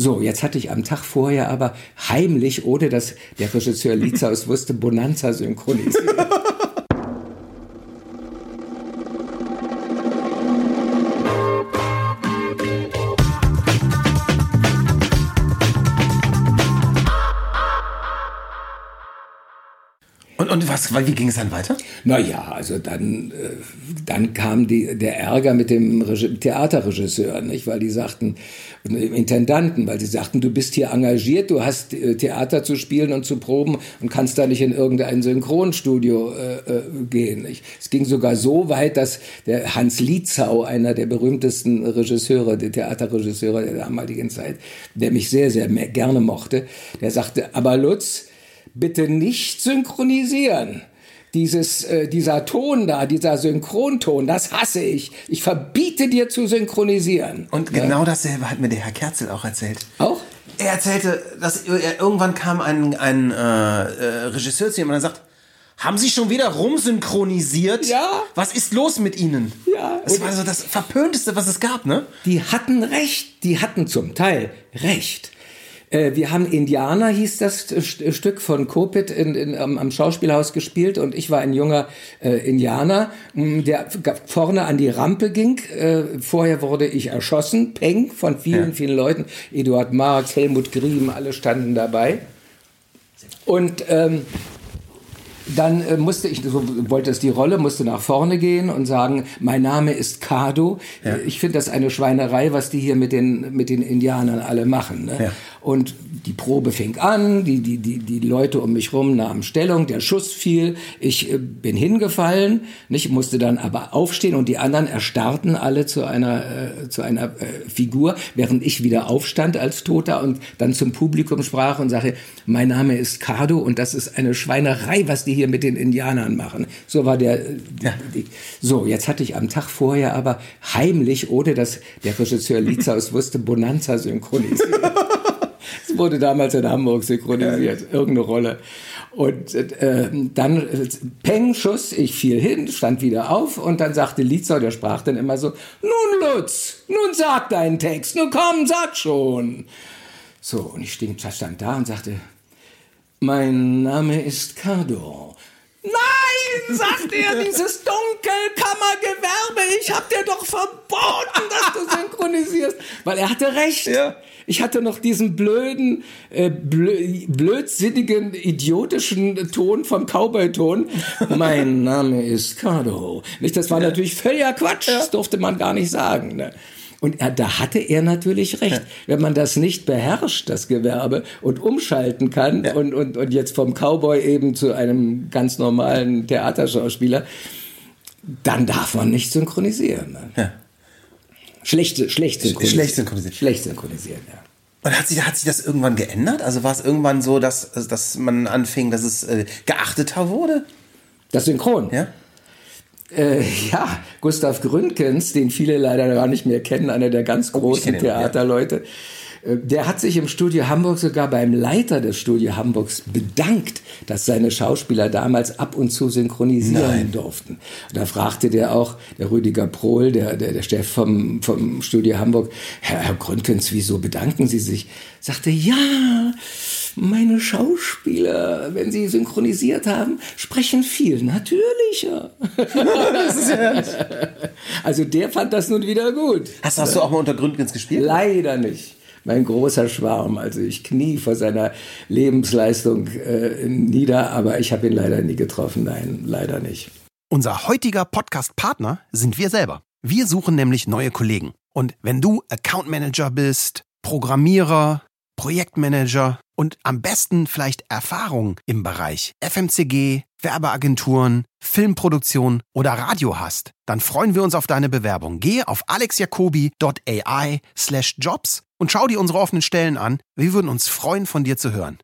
So, jetzt hatte ich am Tag vorher aber heimlich, ohne dass der Regisseur Lizaus wusste, Bonanza synchronisiert. Und, und was, wie ging es dann weiter? Naja, also dann, äh, dann kam die, der Ärger mit dem Regi Theaterregisseur, nicht? weil die sagten, dem Intendanten, weil sie sagten, du bist hier engagiert, du hast äh, Theater zu spielen und zu proben und kannst da nicht in irgendein Synchronstudio äh, äh, gehen. Nicht? Es ging sogar so weit, dass der Hans Lietzau, einer der berühmtesten Regisseure, der Theaterregisseure der damaligen Zeit, der mich sehr, sehr gerne mochte, der sagte, aber Lutz, bitte nicht synchronisieren. Dieses, äh, dieser Ton da, dieser Synchronton, das hasse ich. Ich verbiete dir zu synchronisieren. Und genau dasselbe hat mir der Herr Kerzel auch erzählt. Auch? Er erzählte, dass er, irgendwann kam ein, ein äh, äh, Regisseur zu ihm und er sagt, haben Sie schon wieder rumsynchronisiert? Ja. Was ist los mit Ihnen? Ja. Das war so das Verpönteste, was es gab, ne? Die hatten recht. Die hatten zum Teil recht. Äh, wir haben Indianer, hieß das Stück von Kopit in, in, am Schauspielhaus gespielt und ich war ein junger äh, Indianer, der vorne an die Rampe ging. Äh, vorher wurde ich erschossen, Peng, von vielen, ja. vielen Leuten. Eduard Marx, Helmut Griem, alle standen dabei. Und ähm, dann äh, musste ich, so wollte es die Rolle, musste nach vorne gehen und sagen, mein Name ist Kado. Ja. Ich finde das eine Schweinerei, was die hier mit den, mit den Indianern alle machen. Ne? Ja. Und die Probe fing an, die, die, die, die Leute um mich rum nahmen Stellung, der Schuss fiel, ich äh, bin hingefallen, nicht, musste dann aber aufstehen und die anderen erstarrten alle zu einer, äh, zu einer äh, Figur, während ich wieder aufstand als Toter und dann zum Publikum sprach und sagte, mein Name ist Kado und das ist eine Schweinerei, was die hier mit den Indianern machen. So war der, äh, ja. so, jetzt hatte ich am Tag vorher aber heimlich, ohne dass der Regisseur Lizaus wusste, Bonanza synchronisiert. Wurde damals in Hamburg synchronisiert, irgendeine Rolle. Und äh, dann äh, Peng, Schuss, ich fiel hin, stand wieder auf und dann sagte Lietzau, der sprach dann immer so, nun Lutz, nun sag deinen Text, nun komm, sag schon. So, und ich stand da und sagte, mein Name ist Cardo. Nein, sagt er, dieses Dunkelkammergewerbe, ich hab dir doch verboten. Weil er hatte recht. Ja. Ich hatte noch diesen blöden, äh, blö blödsinnigen, idiotischen Ton vom Cowboy-Ton. mein Name ist Cardo. Nicht, das war ja. natürlich völliger Quatsch. Ja. Das durfte man gar nicht sagen. Ne? Und er, da hatte er natürlich recht. Ja. Wenn man das nicht beherrscht, das Gewerbe, und umschalten kann ja. und, und, und jetzt vom Cowboy eben zu einem ganz normalen Theaterschauspieler, dann darf man nicht synchronisieren. Ne? Ja. Schlecht, schlecht synchronisieren. Schlecht synchronisieren. Schlecht synchronisieren, ja. Und hat sich, hat sich das irgendwann geändert? Also war es irgendwann so, dass, dass man anfing, dass es äh, geachteter wurde? Das Synchron? Ja. Äh, ja, Gustav Gründgens, den viele leider gar nicht mehr kennen, einer der ganz oh, großen oh, Theaterleute. Ja der hat sich im Studio Hamburg sogar beim Leiter des Studio Hamburgs bedankt, dass seine Schauspieler damals ab und zu synchronisieren Nein. durften. Und da fragte der auch, der Rüdiger Prohl, der, der, der Chef vom, vom Studio Hamburg, Herr, Herr Gründgens, wieso bedanken Sie sich? Sagte, ja, meine Schauspieler, wenn sie synchronisiert haben, sprechen viel natürlicher. also der fand das nun wieder gut. Hast, hast du auch mal unter Gründgens gespielt? Leider nicht mein großer Schwarm. Also ich knie vor seiner Lebensleistung äh, nieder, aber ich habe ihn leider nie getroffen. Nein, leider nicht. Unser heutiger Podcast-Partner sind wir selber. Wir suchen nämlich neue Kollegen. Und wenn du Account Manager bist, Programmierer, Projektmanager und am besten vielleicht Erfahrung im Bereich FMCG, Werbeagenturen, Filmproduktion oder Radio hast, dann freuen wir uns auf deine Bewerbung. Gehe auf alexjacobi.ai slash jobs und schau dir unsere offenen Stellen an. Wir würden uns freuen, von dir zu hören.